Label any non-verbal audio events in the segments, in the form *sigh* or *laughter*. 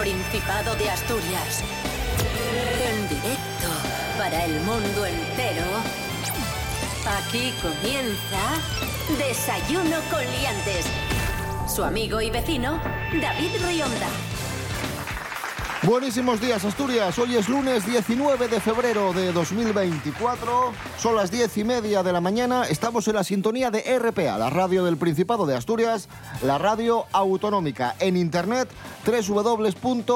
Principado de Asturias. En directo para el mundo entero. Aquí comienza Desayuno con Liantes. Su amigo y vecino, David Rionda. Buenísimos días, Asturias. Hoy es lunes 19 de febrero de 2024. Son las diez y media de la mañana. Estamos en la sintonía de RPA, la radio del Principado de Asturias, la radio autonómica. En internet, www.rtpa.es.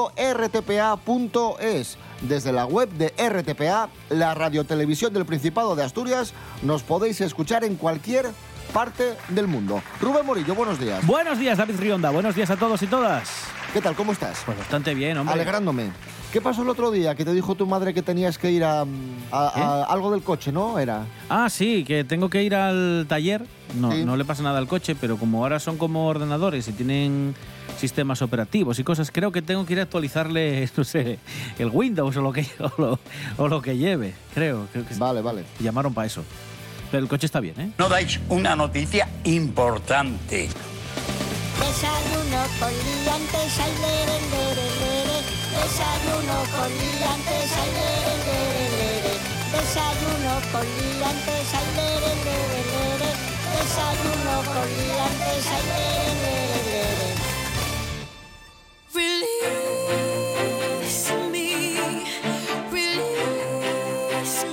Desde la web de RTPA, la radiotelevisión del Principado de Asturias, nos podéis escuchar en cualquier parte del mundo. Rubén Morillo, buenos días. Buenos días, David Rionda. Buenos días a todos y todas. ¿Qué tal? ¿Cómo estás? Pues bastante bien, hombre. Alegrándome. ¿Qué pasó el otro día que te dijo tu madre que tenías que ir a, a- a algo del coche, no? Era. Ah, sí, que tengo que ir al taller. No, Sí. no le pasa nada al coche, pero como ahora son como ordenadores y tienen sistemas operativos y cosas, creo que tengo que ir a actualizarle, *laughs* no sé, el Windows o lo que, o lo, o lo que lleve. Creo, creo que Vale, vale. llamaron para eso. Pero el coche está bien, ¿eh? no dais una noticia importante. Desayuno con liantes. Desayuno con liantes. Desayuno con liantes, ay. Desayuno con liantes, ay. Release me, release.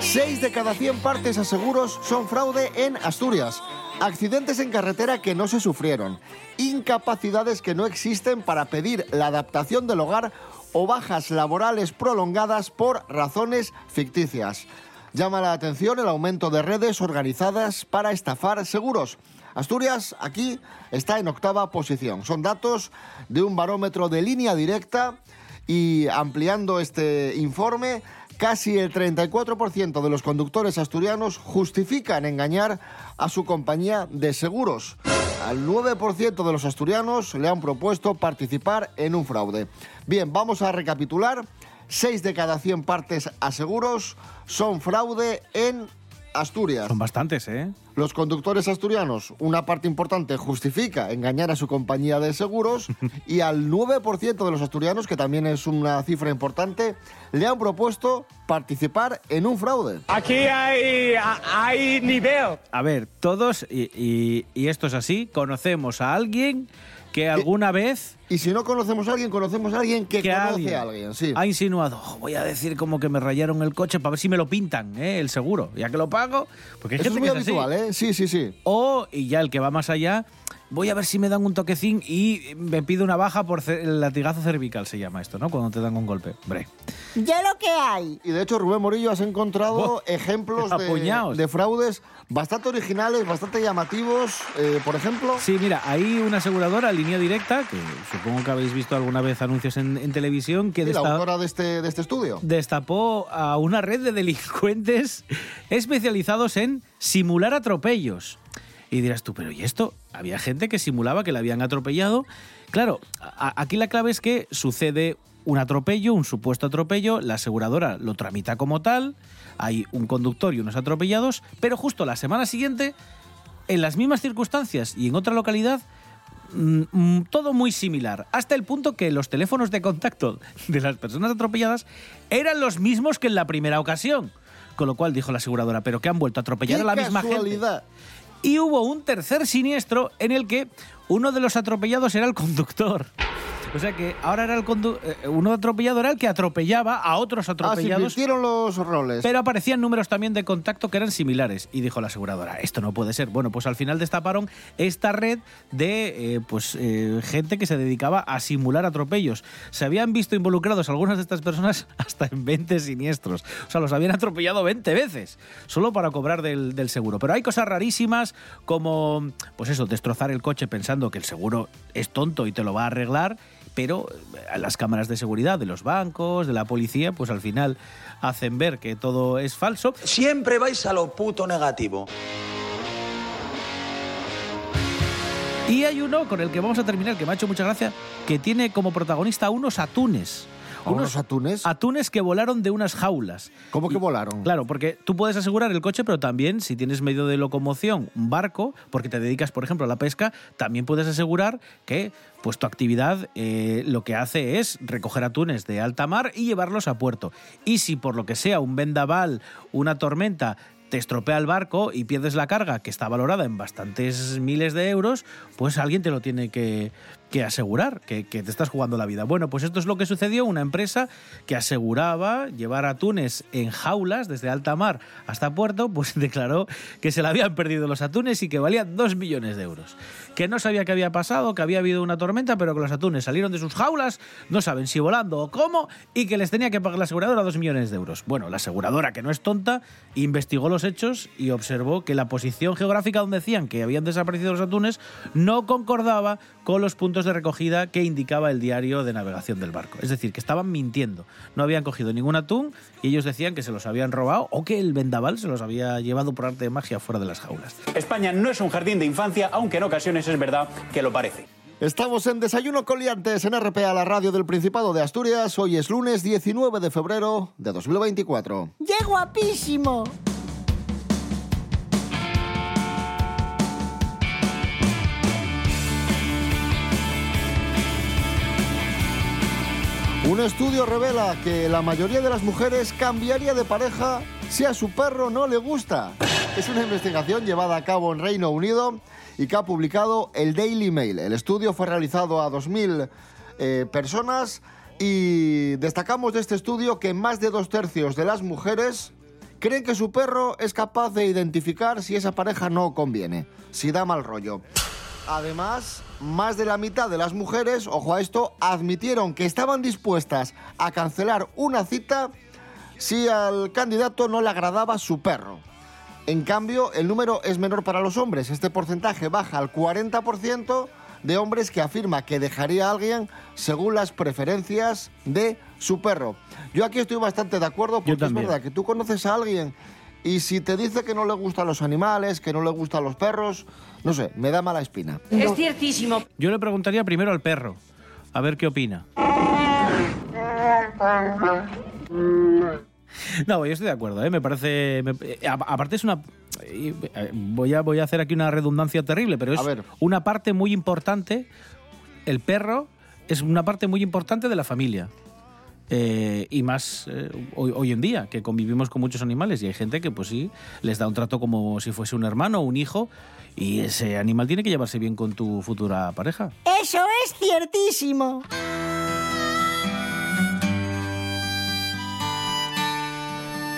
Seis de cada 100 partes a seguros son fraude en Asturias. Accidentes en carretera que no se sufrieron. Incapacidades que no existen para pedir la adaptación del hogar o bajas laborales prolongadas por razones ficticias. Llama la atención el aumento de redes organizadas para estafar seguros. Asturias aquí está en octava posición. Son datos de un barómetro de línea directa y ampliando este informe, casi el 34% de los conductores asturianos justifican engañar a su compañía de seguros. Al 9% de los asturianos le han propuesto participar en un fraude. Bien, vamos a recapitular. 6 de cada 100 partes a seguros son fraude en Asturias. Son bastantes, ¿eh? Los conductores asturianos, una parte importante, justifica engañar a su compañía de seguros *laughs* y al 9% de los asturianos, que también es una cifra importante, le han propuesto participar en un fraude. Aquí hay, hay nivel. A ver, todos, y, y- y esto es así, conocemos a alguien que alguna vez Y si no conocemos a alguien, conocemos a alguien que, que conoce alguien, a alguien. Sí. ha insinuado, "Oh, voy a decir como que me rayaron el coche para ver si me lo pintan, ¿eh? el seguro, ya que lo pago, porque hay Eso es muy es así. habitual, ¿eh? Sí, sí, sí. O, y ya el que va más allá, voy a ver si me dan un toquecín y me pido una baja por el latigazo cervical, se llama esto, ¿no? Cuando te dan un golpe. Hombre, Ya lo que hay. Y de hecho, Rubén Morillo, has encontrado Oh, ejemplos de, fraudes bastante originales, bastante llamativos. Eh, por ejemplo, Sí, mira, hay una aseguradora, línea directa, que supongo que habéis visto alguna vez anuncios en, en televisión, que sí, la autora de este, de este estudio. destapó a una red de delincuentes *laughs* especializados en simular atropellos. Y dirás tú, pero ¿y esto? Había gente que simulaba que le habían atropellado. Claro, aquí la clave es que sucede un atropello, un supuesto atropello, la aseguradora lo tramita como tal, hay un conductor y unos atropellados, pero justo la semana siguiente, en las mismas circunstancias y en otra localidad, mm, mm, todo muy similar, hasta el punto que los teléfonos de contacto de las personas atropelladas eran los mismos que en la primera ocasión. Con lo cual dijo la aseguradora, pero que han vuelto a atropellar ¡Qué a la misma gente. Y hubo un tercer siniestro en el que uno de los atropellados era el conductor. O sea que ahora era el condu eh, uno atropellado era el que atropellaba a otros Ah, se atropellados. invirtieron los roles. Pero aparecían números también de contacto que eran similares. Y dijo la aseguradora, esto no puede ser. Bueno, pues al final destaparon esta red de eh, pues, eh, gente que se dedicaba a simular atropellos. Se habían visto involucrados algunas de estas personas *laughs* hasta en 20 siniestros. O sea, los habían atropellado 20 veces, solo para cobrar del, del seguro. Pero hay cosas rarísimas como, pues eso, destrozar el coche pensando que el seguro es tonto y te lo va a arreglar pero eh, las cámaras de seguridad de los bancos, de la policía, pues al final hacen ver que todo es falso. Siempre vais a lo puto negativo. Y hay uno con el que vamos a terminar, que me ha hecho mucha gracia, que tiene como protagonista unos atunes. ¿A unos atunes? Atunes que volaron de unas jaulas. ¿Cómo que Y- volaron? Claro, porque tú puedes asegurar el coche, pero también si tienes medio de locomoción, un barco, porque te dedicas, por ejemplo, a la pesca, también puedes asegurar que pues tu actividad eh, lo que hace es recoger atunes de alta mar y llevarlos a puerto. Y si por lo que sea un vendaval, una tormenta te estropea el barco y pierdes la carga, que está valorada en bastantes miles de euros, pues alguien te lo tiene que, que asegurar, que, te estás jugando la vida. Bueno, pues esto es lo que sucedió, una empresa que aseguraba llevar atunes en jaulas desde alta mar hasta puerto, pues *laughs* declaró que se le habían perdido los atunes y que valían dos millones de euros. Que no sabía qué había pasado, que había habido una tormenta, pero que los atunes salieron de sus jaulas, no saben si volando o cómo, y que les tenía que pagar la aseguradora dos millones de euros. Bueno, la aseguradora, que no es tonta, investigó los hechos y observó que la posición geográfica donde decían que habían desaparecido los atunes no concordaba con los puntos de recogida que indicaba el diario de navegación del barco. Es decir, que estaban mintiendo. No habían cogido ningún atún y ellos decían que se los habían robado o que el vendaval se los había llevado por arte de magia fuera de las jaulas. España no es un jardín de infancia, aunque en ocasiones es verdad que lo parece. Estamos en Desayuno con Liantes en RPA, la radio del Principado de Asturias. Hoy es lunes 19 de febrero de 2024. ¡Qué guapísimo! Un estudio revela que la mayoría de las mujeres cambiaría de pareja si a su perro no le gusta. Es una investigación llevada a cabo en Reino Unido y que ha publicado el Daily Mail. El estudio fue realizado a 2.000 eh, personas y destacamos de este estudio que más de dos tercios de las mujeres creen que su perro es capaz de identificar si esa pareja no conviene, si da mal rollo. Además, más de la mitad de las mujeres, ojo a esto, admitieron que estaban dispuestas a cancelar una cita si al candidato no le agradaba su perro. En cambio, el número es menor para los hombres. Este porcentaje baja al 40% de hombres que afirma que dejaría a alguien según las preferencias de su perro. Yo aquí estoy bastante de acuerdo porque es verdad que tú conoces a alguien y si te dice que no le gustan los animales, que no le gustan los perros, no sé, me da mala espina. Es ciertísimo. Yo le preguntaría primero al perro, a ver qué opina. No, yo estoy de acuerdo, ¿eh? me parece... me- eh, a- aparte es una... eh, Voy a, voy a hacer aquí una redundancia terrible, pero es A ver. una parte muy importante. El perro es una parte muy importante de la familia. Eh, y más eh, hoy, hoy en día, que convivimos con muchos animales y hay gente que pues sí, les da un trato como si fuese un hermano o un hijo y ese animal tiene que llevarse bien con tu futura pareja. Eso es ciertísimo.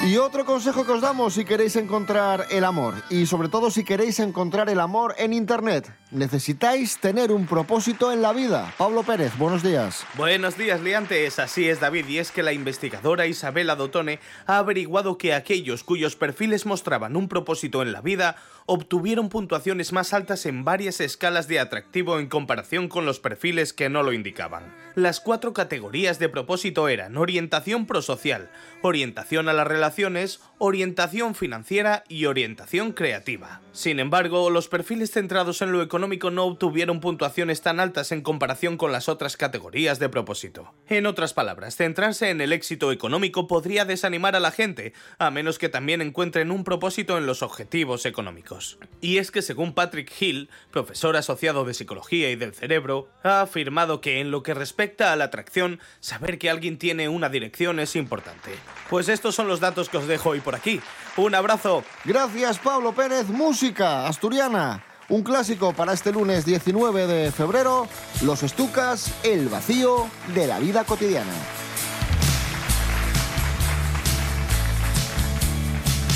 Y otro consejo que os damos si queréis encontrar el amor y sobre todo si queréis encontrar el amor en Internet. Necesitáis tener un propósito en la vida. Pablo Pérez, buenos días. Buenos días, liantes. Así es, David, y es que la investigadora Isabela Dotone ha averiguado que aquellos cuyos perfiles mostraban un propósito en la vida obtuvieron puntuaciones más altas en varias escalas de atractivo en comparación con los perfiles que no lo indicaban. Las cuatro categorías de propósito eran orientación prosocial, orientación a las relaciones, orientación financiera y orientación creativa. Sin embargo, los perfiles centrados en lo económico no obtuvieron puntuaciones tan altas en comparación con las otras categorías de propósito. En otras palabras, centrarse en el éxito económico podría desanimar a la gente, a menos que también encuentren un propósito en los objetivos económicos. Y es que según Patrick Hill, profesor asociado de psicología y del cerebro, ha afirmado que en lo que respecta a la atracción, saber que alguien tiene una dirección es importante. Pues estos son los datos que os dejo hoy por aquí. Un abrazo. Gracias Pablo Pérez, música asturiana. Un clásico para este lunes 19 de febrero, Los Estucas, el vacío de la vida cotidiana.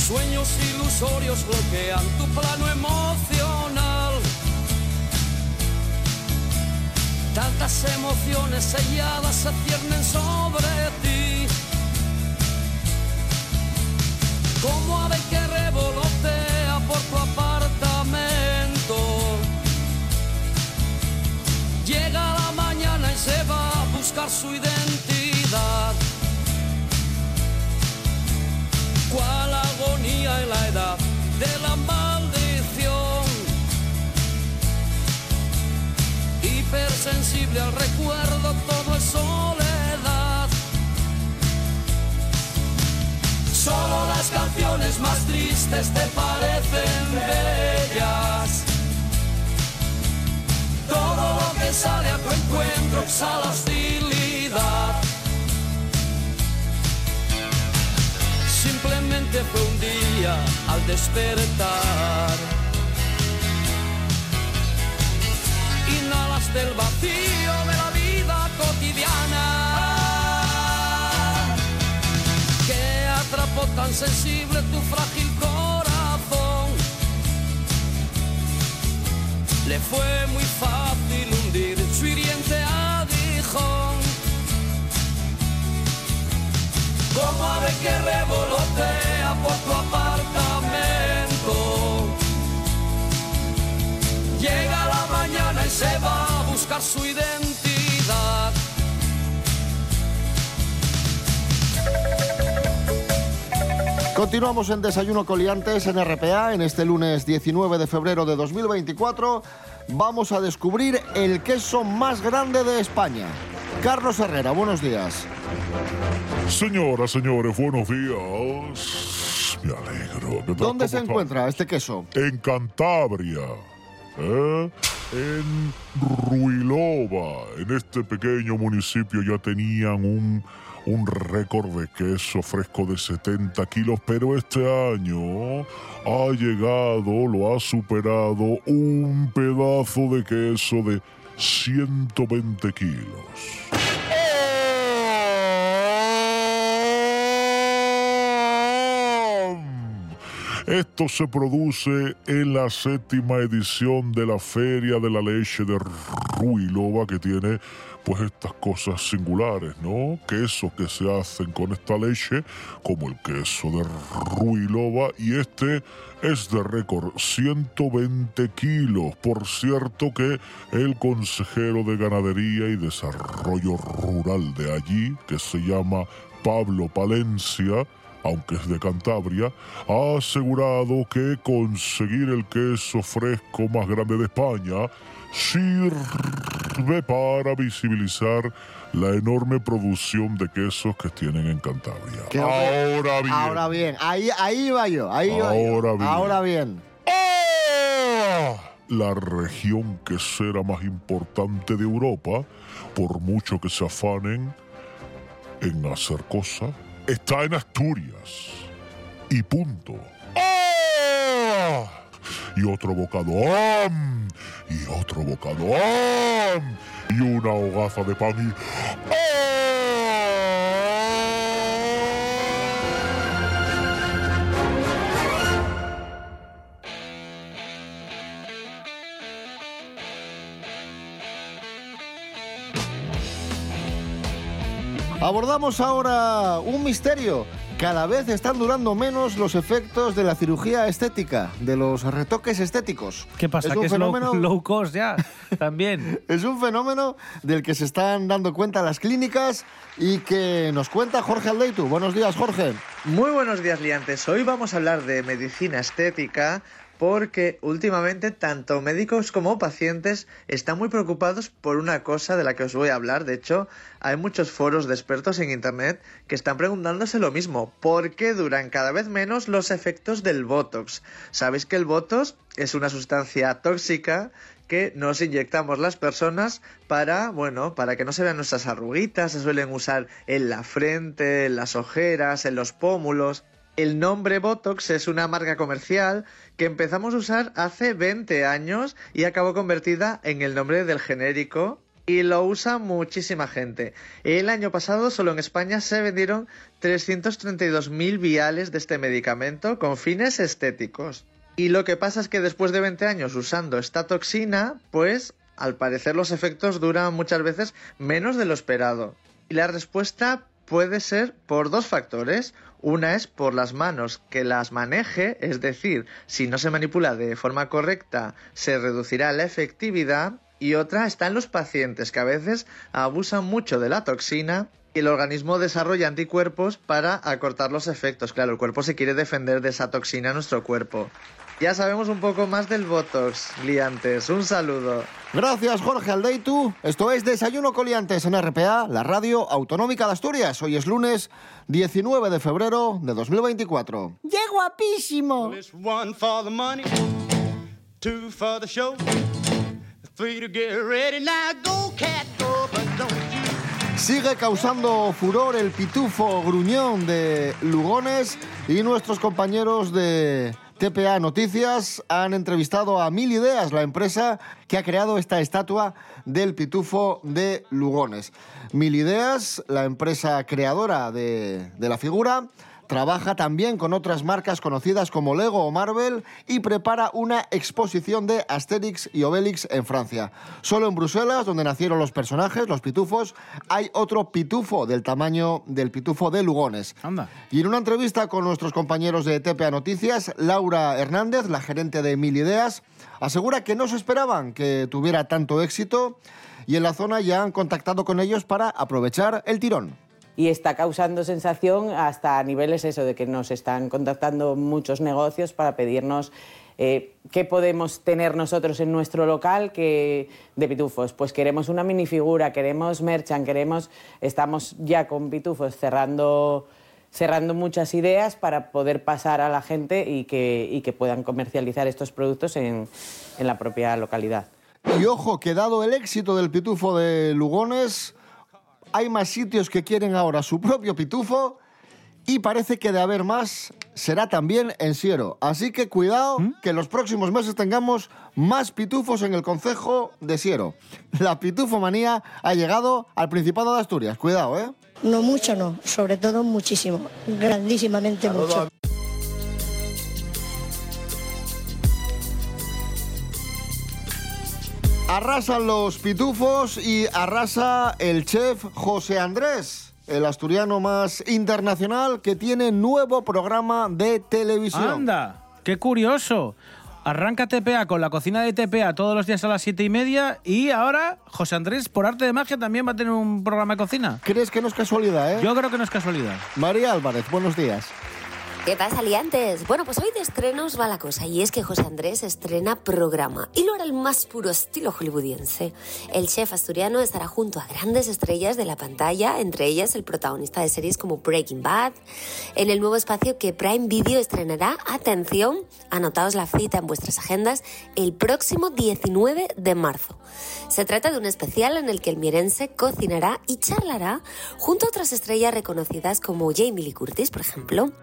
Sueños ilusorios bloquean tu plano emocional. Tantas emociones selladas se ciernen sobre ti. Como ave su identidad. Cuál agonía en la edad de la maldición. Hipersensible al recuerdo, todo es soledad. Solo las canciones más tristes te parecen bellas sale a tu encuentro exhala hostilidad. Simplemente fue un día al despertar. Inhalaste el vacío de la vida cotidiana. Que atrapó tan sensible tu frágil corazón. Le fue muy fácil su hiriente aguijón. Como ave que revolotea por tu apartamento. Llega la mañana y se va a buscar su identidad. Continuamos en Desayuno Coliantes en RPA en este lunes 19 de febrero de 2024. Vamos a descubrir el queso más grande de España. Carlos Herrera, buenos días. Señoras, señores, buenos días. Me alegro. ¿Dónde ¿Cómo se está? encuentra este queso? En Cantabria. ¿eh? En Ruilova. En este pequeño municipio ya tenían un, un récord de queso fresco de 70 kilos, pero este año ha llegado, lo ha superado un pedazo de queso de 120 kilos. Esto se produce en la séptima edición de la Feria de la Leche de Ruilova, que tiene pues estas cosas singulares, ¿no? Quesos que se hacen con esta leche, como el queso de Ruilova, y este es de récord, 120 kilos. Por cierto que el consejero de Ganadería y Desarrollo Rural de allí, que se llama Pablo Palencia, aunque es de Cantabria, ha asegurado que conseguir el queso fresco más grande de España sirve para visibilizar la enorme producción de quesos que tienen en Cantabria. Que, Ahora bien, Ahora bien, ahí, ahí va yo, ahí va yo. Ahora bien. Ahora bien. la región quesera más importante de Europa, por mucho que se afanen en hacer cosas, está en Asturias. Y punto. Y otro bocado. Y otro bocado. Y una hogaza de pan. Abordamos ahora un misterio. Cada vez están durando menos los efectos de la cirugía estética, de los retoques estéticos. ¿Qué pasa? Es ¿Que un es low, fenómeno, *laughs* low cost ya? También. *laughs* es un fenómeno del que se están dando cuenta las clínicas y que nos cuenta Jorge Aldeitu. Buenos días, Jorge. Muy buenos días, liantes. Hoy vamos a hablar de medicina estética porque últimamente tanto médicos como pacientes están muy preocupados por una cosa de la que os voy a hablar. De hecho, hay muchos foros de expertos en Internet que están preguntándose lo mismo. ¿Por qué duran cada vez menos los efectos del Botox? Sabéis que el Botox es una sustancia tóxica que nos inyectamos las personas para, bueno, para que no se vean nuestras arruguitas, se suelen usar en la frente, en las ojeras, en los pómulos. El nombre Botox es una marca comercial que empezamos a usar hace 20 años y acabó convertida en el nombre del genérico y lo usa muchísima gente. El año pasado solo en España se vendieron 332.000 viales de este medicamento con fines estéticos. Y lo que pasa es que después de 20 años usando esta toxina, pues al parecer los efectos duran muchas veces menos de lo esperado. Y la respuesta puede ser por dos factores. Una es por las manos que las maneje, es decir, si no se manipula de forma correcta, se reducirá la efectividad. Y otra está en los pacientes que a veces abusan mucho de la toxina y el organismo desarrolla anticuerpos para acortar los efectos. Claro, el cuerpo se quiere defender de esa toxina en nuestro cuerpo. Ya sabemos un poco más del Botox, liantes. Un saludo. Gracias, Jorge Aldeitu. Esto es Desayuno Coliantes en RPA, la radio autonómica de Asturias. Hoy es lunes 19 de febrero de 2024. ¡Qué guapísimo! Sigue causando furor el pitufo gruñón de Lugones y nuestros compañeros de TPA Noticias han entrevistado a Mil Ideas, la empresa que ha creado esta estatua del pitufo de Lugones. Mil Ideas, la empresa creadora de, de la figura, Trabaja también con otras marcas conocidas como Lego o Marvel y prepara una exposición de Asterix y Obelix en Francia. Solo en Bruselas, donde nacieron los personajes, los pitufos, hay otro pitufo del tamaño del pitufo de Lugones. Anda. Y en una entrevista con nuestros compañeros de TPA Noticias, Laura Hernández, la gerente de Mil Ideas, asegura que no se esperaban que tuviera tanto éxito y en la zona ya han contactado con ellos para aprovechar el tirón y está causando sensación hasta a niveles eso de que nos están contactando muchos negocios para pedirnos eh, qué podemos tener nosotros en nuestro local que de pitufos. Pues queremos una minifigura, queremos merchan, queremos estamos ya con pitufos cerrando cerrando muchas ideas para poder pasar a la gente y que, y que puedan comercializar estos productos en, en la propia localidad. Y ojo, que dado el éxito del pitufo de Lugones, hay más sitios que quieren ahora su propio pitufo y parece que de haber más será también en Siero. Así que cuidado que en los próximos meses tengamos más pitufos en el concejo de Siero. La pitufomanía ha llegado al Principado de Asturias. Cuidado, ¿eh? No mucho, no. Sobre todo muchísimo. Grandísimamente mucho. Arrasan los pitufos y arrasa el chef José Andrés, el asturiano más internacional que tiene nuevo programa de televisión. ¡Anda! ¡Qué curioso! Arranca TPA con la cocina de TPA todos los días a las siete y media y ahora José Andrés, por arte de magia, también va a tener un programa de cocina. ¿Crees que no es casualidad, eh? Yo creo que no es casualidad. María Álvarez, buenos días. ¿Qué pasa, liantes? Bueno, pues hoy de estrenos va la cosa y es que José Andrés estrena programa y lo hará el más puro estilo hollywoodiense. El chef asturiano estará junto a grandes estrellas de la pantalla, entre ellas el protagonista de series como Breaking Bad, en el nuevo espacio que Prime Video estrenará, atención, anotaos la cita en vuestras agendas, el próximo 19 de marzo. Se trata de un especial en el que el mierense cocinará y charlará junto a otras estrellas reconocidas como Jamie Lee Curtis, por ejemplo.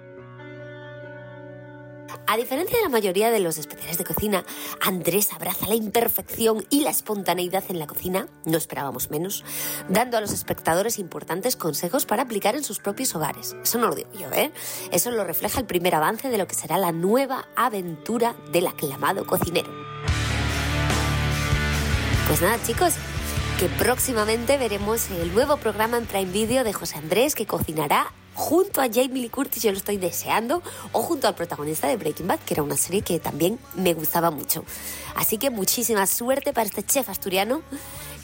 A diferencia de la mayoría de los especiales de cocina, Andrés abraza la imperfección y la espontaneidad en la cocina, no esperábamos menos, dando a los espectadores importantes consejos para aplicar en sus propios hogares. Eso no lo digo yo, ¿eh? Eso lo refleja el primer avance de lo que será la nueva aventura del aclamado cocinero. Pues nada, chicos, que próximamente veremos el nuevo programa en Prime Video de José Andrés que cocinará junto a Jamie Lee Curtis, yo lo estoy deseando, o junto al protagonista de Breaking Bad, que era una serie que también me gustaba mucho. Así que muchísima suerte para este chef asturiano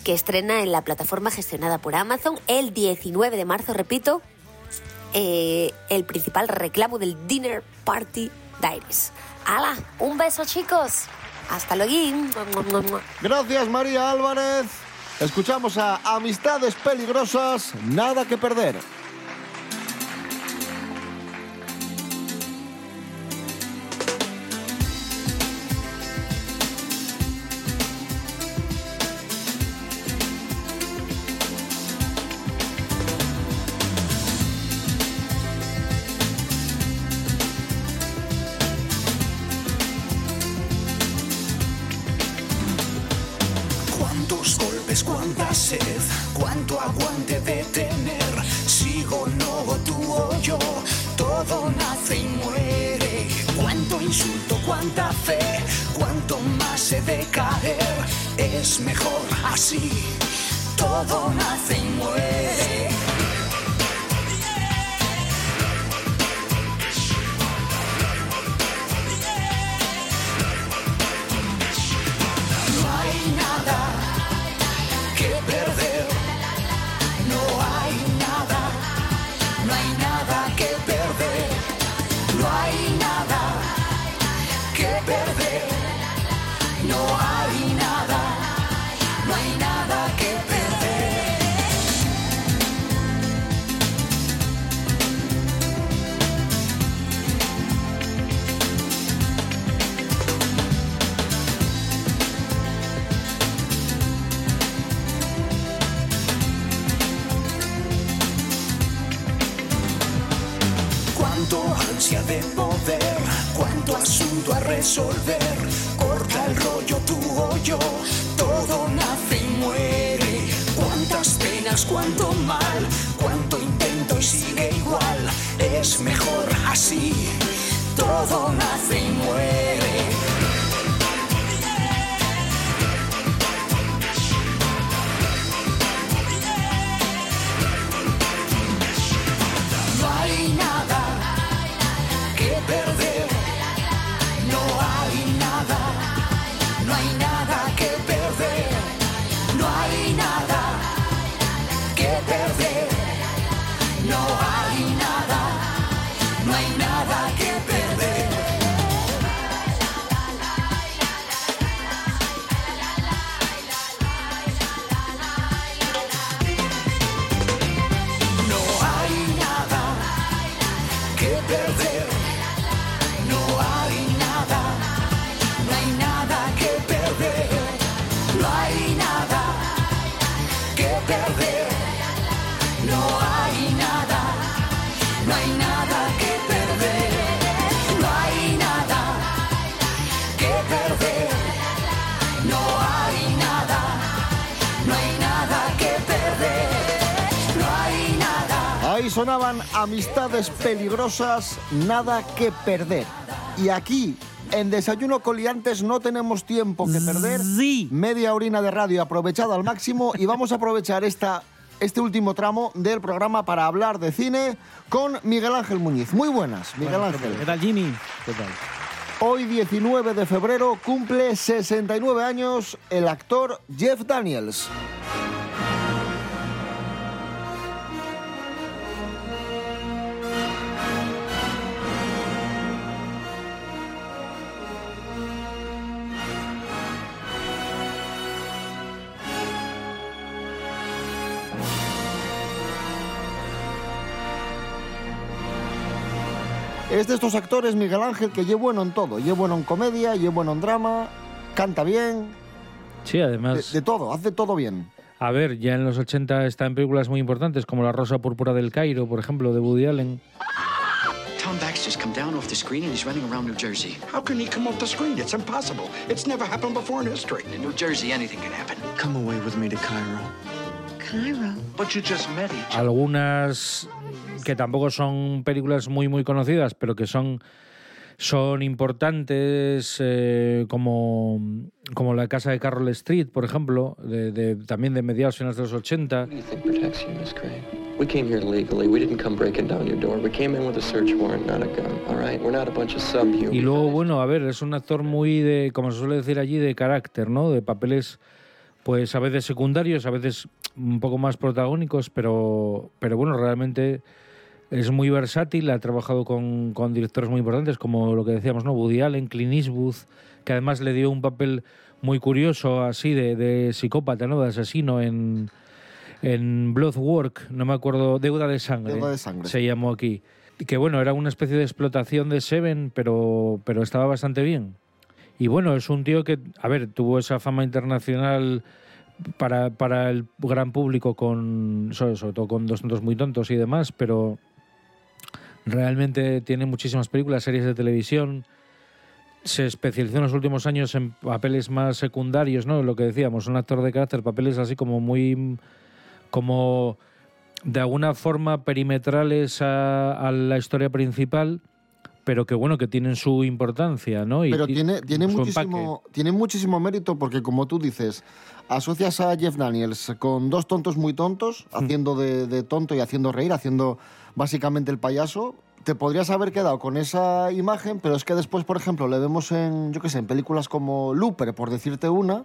que estrena en la plataforma gestionada por Amazon el 19 de marzo, repito, eh, el principal reclamo del Dinner Party Diaries. ¡Hala! Un beso, chicos. Hasta luego. Gracias, María Álvarez. Escuchamos a Amistades Peligrosas, Nada que Perder. es mejor así. Todo nace y muere. No hay nada que perder. No hay nada. No hay nada que perder. No hay nada que perder. No hay asunto a resolver. Corta el rollo tú o yo, todo nace y muere. Cuántas penas, cuánto mal, cuánto intento y sigue igual. Es mejor así, todo nace y muere. Sonaban amistades peligrosas, nada que perder. Y aquí, en Desayuno Coliantes, no tenemos tiempo que perder. Media orina de radio aprovechada al máximo y vamos a aprovechar esta, este último tramo del programa para hablar de cine con Miguel Ángel Muñiz. Muy buenas, Miguel Ángel. ¿Qué tal, Jimmy? ¿Qué tal? Hoy, 19 de febrero, cumple 69 años el actor Jeff Daniels. Es de estos actores, Miguel Ángel, que lleva bueno en todo. Lleva bueno en comedia, lleva bueno en drama, canta bien, Sí, de, además, de todo, hace todo bien. a ver, ya en los 80 está en películas muy importantes como La Rosa Púrpura del Cairo, por ejemplo, de Woody Allen. Tom Baxter's come down off the screen and he's running around New Jersey. How can he come off the screen? It's impossible. It's never happened before in history. In New Jersey, anything can happen. Come away with me to Cairo. Algunas que tampoco son películas muy muy conocidas, pero que son son importantes eh, como, como La Casa de Carroll Street, por ejemplo, de, de- también de mediados finales de los 80. think protects you, Miss Crane? We came here legally. We didn't come breaking down your door. We came in with a search warrant, not a gun. All right? We're not a bunch of subhumans. Y luego, bueno, a ver, es un actor muy de, como se suele decir allí, de carácter, ¿no? De papeles, pues a veces secundarios, a veces un poco más protagónicos, pero, pero bueno, realmente es muy versátil, ha trabajado con, con directores muy importantes, como lo que decíamos, ¿no? Woody Allen, Clint Eastwood, que además le dio un papel muy curioso, así, de, de psicópata, ¿no? De asesino en, en Bloodwork, no me acuerdo, Deuda de Sangre. Deuda de Sangre. Se llamó aquí. Que bueno, era una especie de explotación de Seven, pero, pero estaba bastante bien. Y bueno, es un tío que, a ver, tuvo esa fama internacional para, para el gran público, con sobre, todo con 200 muy tontos y demás, pero realmente tiene muchísimas películas, series de televisión. Se especializó en los últimos años en papeles más secundarios, ¿no? Lo que decíamos, un actor de carácter, papeles así como muy. como de alguna forma perimetrales a la historia principal, pero que bueno, que tienen su importancia, ¿no? Y Pero ti- tiene, tiene, muchísimo, tiene muchísimo mérito porque, como tú dices, asocias a Jeff Daniels con dos tontos muy tontos, Hmm. haciendo de, de tonto y haciendo reír, haciendo básicamente el payaso. Te podrías haber quedado con esa imagen, pero es que después, por ejemplo, le vemos en, yo qué sé, en películas como Looper, por decirte una,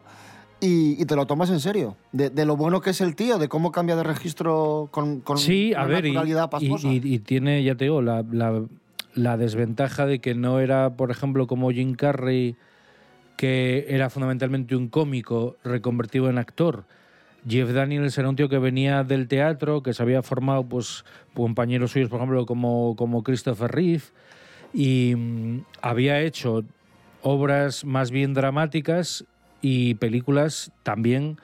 y, y te lo tomas en serio. De, de lo bueno que es el tío, de cómo cambia de registro con, con Sí, a ver, y, y- pasmosa. y- y tiene, ya te digo, la, la- la desventaja de que no era, por ejemplo, como Jim Carrey, que era fundamentalmente un cómico reconvertido en actor. Jeff Daniels era un tío que venía del teatro, que se había formado, pues, compañeros suyos, por ejemplo, como, como Christopher Reeve, y mm, había hecho obras más bien dramáticas y películas también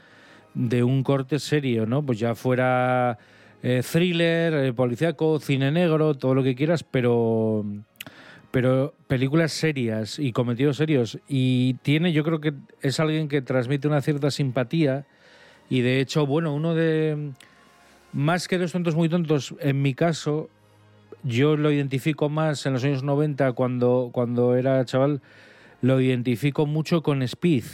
de un corte serio, ¿no? Pues ya fuera eh, thriller, eh, policíaco, cine negro, todo lo que quieras, pero pero películas serias y cometidos serios. Y tiene, yo creo que es alguien que transmite una cierta simpatía. Y de hecho, bueno, uno de. Más que dos tontos muy tontos, en mi caso, yo lo identifico más en los años 90, cuando, cuando era chaval, lo identifico mucho con Speed,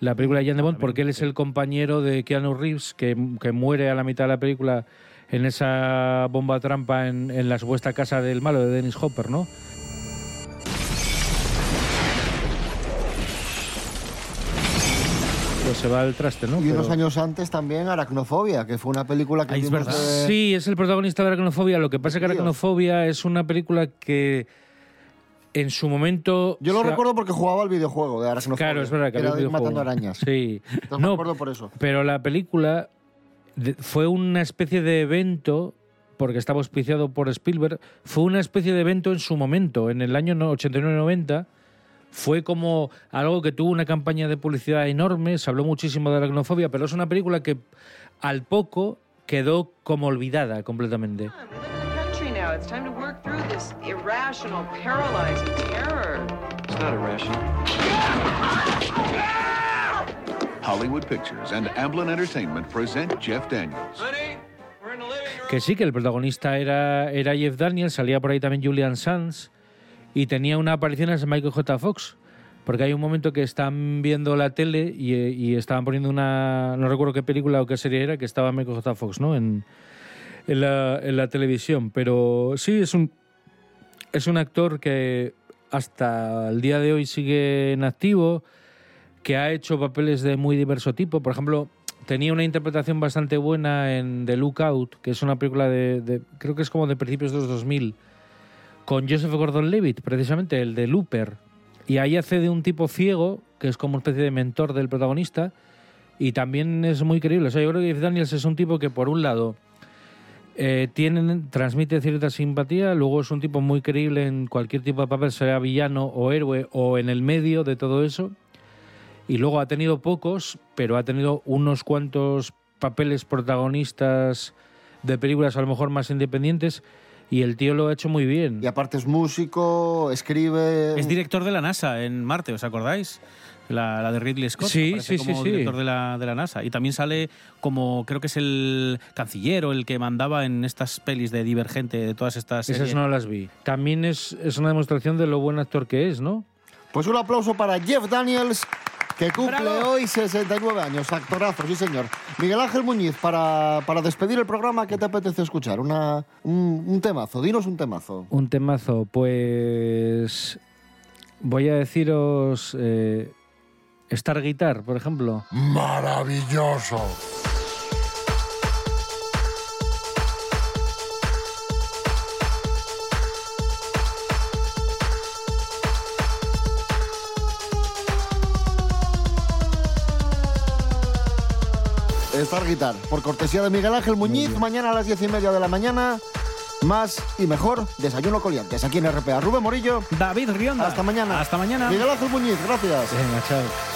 la película de Jan de Bond, porque él es el compañero de Keanu Reeves, que, que muere a la mitad de la película en esa bomba trampa en, en la supuesta casa del malo de Dennis Hopper, ¿no? Pues se va al traste, ¿no? Y unos Pero- años antes también Aracnofobia, que fue una película que Ah, es verdad. de- Sí, es el protagonista de Aracnofobia. Lo que pasa es que. Aracnofobia es una película que en su momento. Yo lo recuerdo porque jugaba al videojuego de Aracnofobia. Claro, es verdad que era había matando videojuego. arañas. Sí. Entonces me acuerdo por eso. Pero la película fue una especie de evento, porque estaba auspiciado por Spielberg, fue una especie de evento en su momento, en el año no- 89-90. Fue como algo que tuvo una campaña de publicidad enorme, se habló muchísimo de la aracnofobia, pero es una película que al poco quedó como olvidada completamente. *laughs* Hollywood Pictures and Amblin Entertainment present Jeff Daniels. Que sí, que el protagonista era, era Jeff Daniels, salía por ahí también Julian Sands y tenía una aparición en Michael J. Fox. Porque hay un momento que están viendo la tele y, eh, y estaban poniendo una. No recuerdo qué película o qué serie era, que estaba Michael J. Fox, ¿no? En, en, la, en la televisión. Pero sí, es un, es un actor que hasta el día de hoy sigue en activo, que ha hecho papeles de muy diverso tipo. Por ejemplo, tenía una interpretación bastante buena en The Lookout, que es una película de, creo que es como de principios de los 2000, con Joseph Gordon-Levitt, precisamente, el de Looper. Y ahí hace de un tipo ciego, que es como una especie de mentor del protagonista, y también es muy creíble. O sea, yo creo que Daniels es un tipo que, por un lado, eh, transmite cierta simpatía, luego es un tipo muy creíble en cualquier tipo de papel, sea villano o héroe o en el medio de todo eso. Y luego ha tenido pocos, pero ha tenido unos cuantos papeles protagonistas de películas a lo mejor más independientes y el tío lo ha hecho muy bien. Y aparte es músico, escribe... Es director de la NASA en Marte, ¿os acordáis? La, la de Ridley Scott. Sí, sí, sí, como sí. director de la, de la NASA. Y también sale como, creo que es el canciller o el que mandaba en estas pelis de Divergente, de todas estas Esas series. no las vi. También es, es una demostración de lo buen actor que es, ¿no? Pues un aplauso para Jeff Daniels, que cumple hoy 69 años. Actorazo, sí señor. Miguel Ángel Muñiz, para, para despedir el programa, ¿qué te apetece escuchar? Una, un, un temazo, dinos un temazo. Un temazo, pues voy a deciros eh, Star Guitar, por ejemplo. Maravilloso. Star Guitar, por cortesía de Miguel Ángel Muñiz, mañana a las 10 y media de la mañana. Más y mejor, desayuno coliantes aquí en RPA. Rubén Morillo. David Rionda. Hasta mañana. Hasta mañana. Miguel Ángel Muñiz, gracias. Venga, chao.